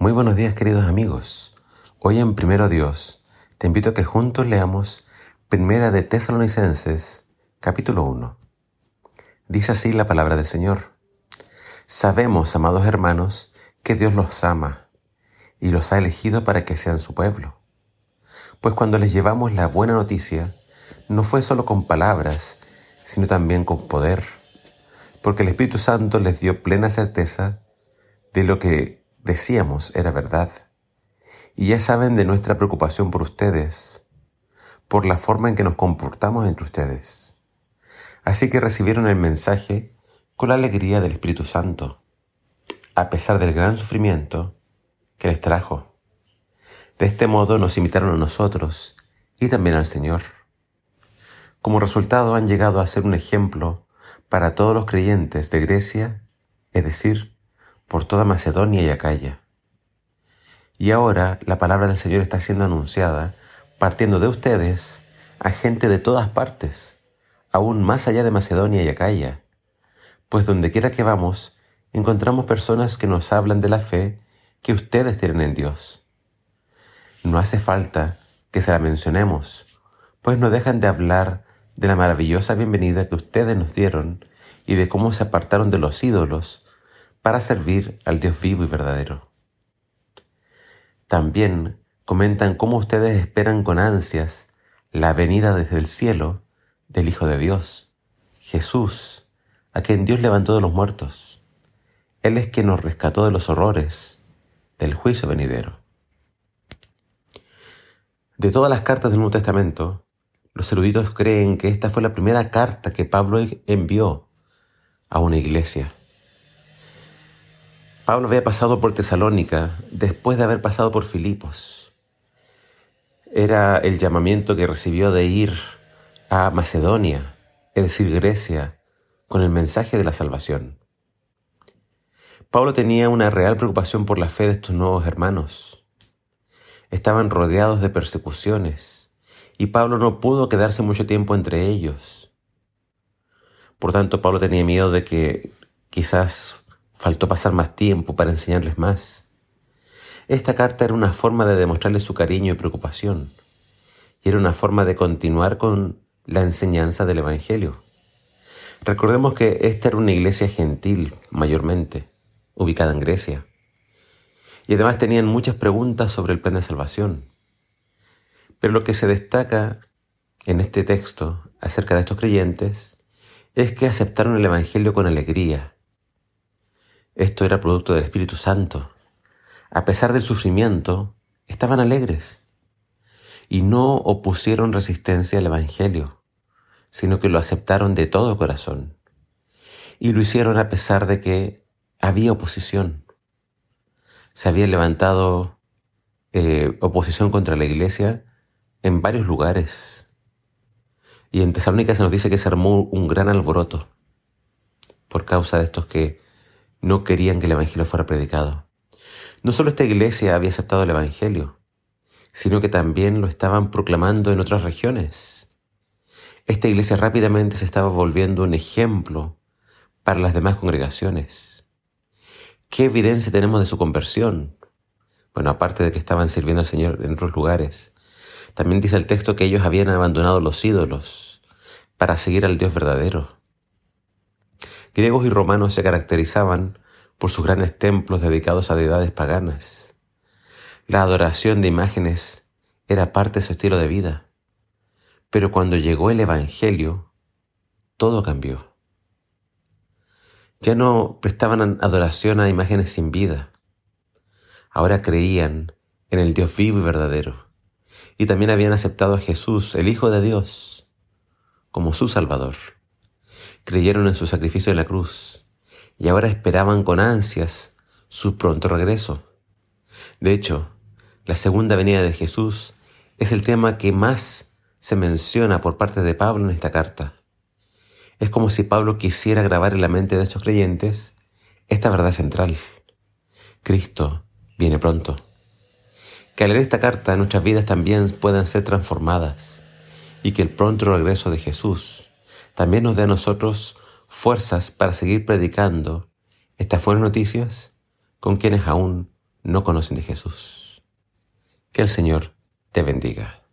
Muy buenos días queridos amigos. Hoy en Primero Dios te invito a que juntos leamos Primera de Tesalonicenses capítulo 1. Dice así la palabra del Señor. Sabemos, amados hermanos, que Dios los ama y los ha elegido para que sean su pueblo. Pues cuando les llevamos la buena noticia, no fue solo con palabras, sino también con poder, porque el Espíritu Santo les dio plena certeza de lo que decíamos era verdad. Y ya saben de nuestra preocupación por ustedes, por la forma en que nos comportamos entre ustedes. Así que recibieron el mensaje con la alegría del Espíritu Santo, a pesar del gran sufrimiento que les trajo. De este modo nos imitaron a nosotros y también al Señor. Como resultado han llegado a ser un ejemplo para todos los creyentes de Grecia, es decir, por toda Macedonia y Acaya. Y ahora la palabra del Señor está siendo anunciada partiendo de ustedes a gente de todas partes, aún más allá de Macedonia y Acaya, pues donde quiera que vamos, encontramos personas que nos hablan de la fe que ustedes tienen en Dios. No hace falta que se la mencionemos, pues no dejan de hablar de la maravillosa bienvenida que ustedes nos dieron y de cómo se apartaron de los ídolos para servir al Dios vivo y verdadero. También comentan cómo ustedes esperan con ansias la venida desde el cielo del Hijo de Dios, Jesús, a quien Dios levantó de los muertos. Él es quien nos rescató de los horrores del juicio venidero. De todas las cartas del Nuevo Testamento, los eruditos creen que esta fue la primera carta que Pablo envió a una iglesia. Pablo había pasado por Tesalónica después de haber pasado por Filipos. Era el llamamiento que recibió de ir a Macedonia, es decir, Grecia, con el mensaje de la salvación. Pablo tenía una real preocupación por la fe de estos nuevos hermanos. Estaban rodeados de persecuciones y Pablo no pudo quedarse mucho tiempo entre ellos. Por tanto, Pablo tenía miedo de que quizás Faltó pasar más tiempo para enseñarles más. Esta carta era una forma de demostrarles su cariño y preocupación, y era una forma de continuar con la enseñanza del Evangelio. Recordemos que esta era una iglesia gentil, mayormente, ubicada en Grecia, y además tenían muchas preguntas sobre el plan de salvación. Pero lo que se destaca en este texto acerca de estos creyentes es que aceptaron el Evangelio con alegría, esto era producto del Espíritu Santo. A pesar del sufrimiento, estaban alegres y no opusieron resistencia al Evangelio, sino que lo aceptaron de todo corazón. Y lo hicieron a pesar de que había oposición. Se había levantado eh, oposición contra la iglesia en varios lugares. Y en Tesalónica se nos dice que se armó un gran alboroto por causa de estos que no querían que el Evangelio fuera predicado. No solo esta iglesia había aceptado el Evangelio, sino que también lo estaban proclamando en otras regiones. Esta iglesia rápidamente se estaba volviendo un ejemplo para las demás congregaciones. ¿Qué evidencia tenemos de su conversión? Bueno, aparte de que estaban sirviendo al Señor en otros lugares, también dice el texto que ellos habían abandonado los ídolos para seguir al Dios verdadero. Griegos y romanos se caracterizaban por sus grandes templos dedicados a deidades paganas. La adoración de imágenes era parte de su estilo de vida. Pero cuando llegó el Evangelio, todo cambió. Ya no prestaban adoración a imágenes sin vida. Ahora creían en el Dios vivo y verdadero. Y también habían aceptado a Jesús, el Hijo de Dios, como su Salvador creyeron en su sacrificio en la cruz y ahora esperaban con ansias su pronto regreso. De hecho, la segunda venida de Jesús es el tema que más se menciona por parte de Pablo en esta carta. Es como si Pablo quisiera grabar en la mente de estos creyentes esta verdad central. Cristo viene pronto. Que al leer esta carta nuestras vidas también puedan ser transformadas y que el pronto regreso de Jesús también nos dé a nosotros fuerzas para seguir predicando estas buenas noticias con quienes aún no conocen de Jesús. Que el Señor te bendiga.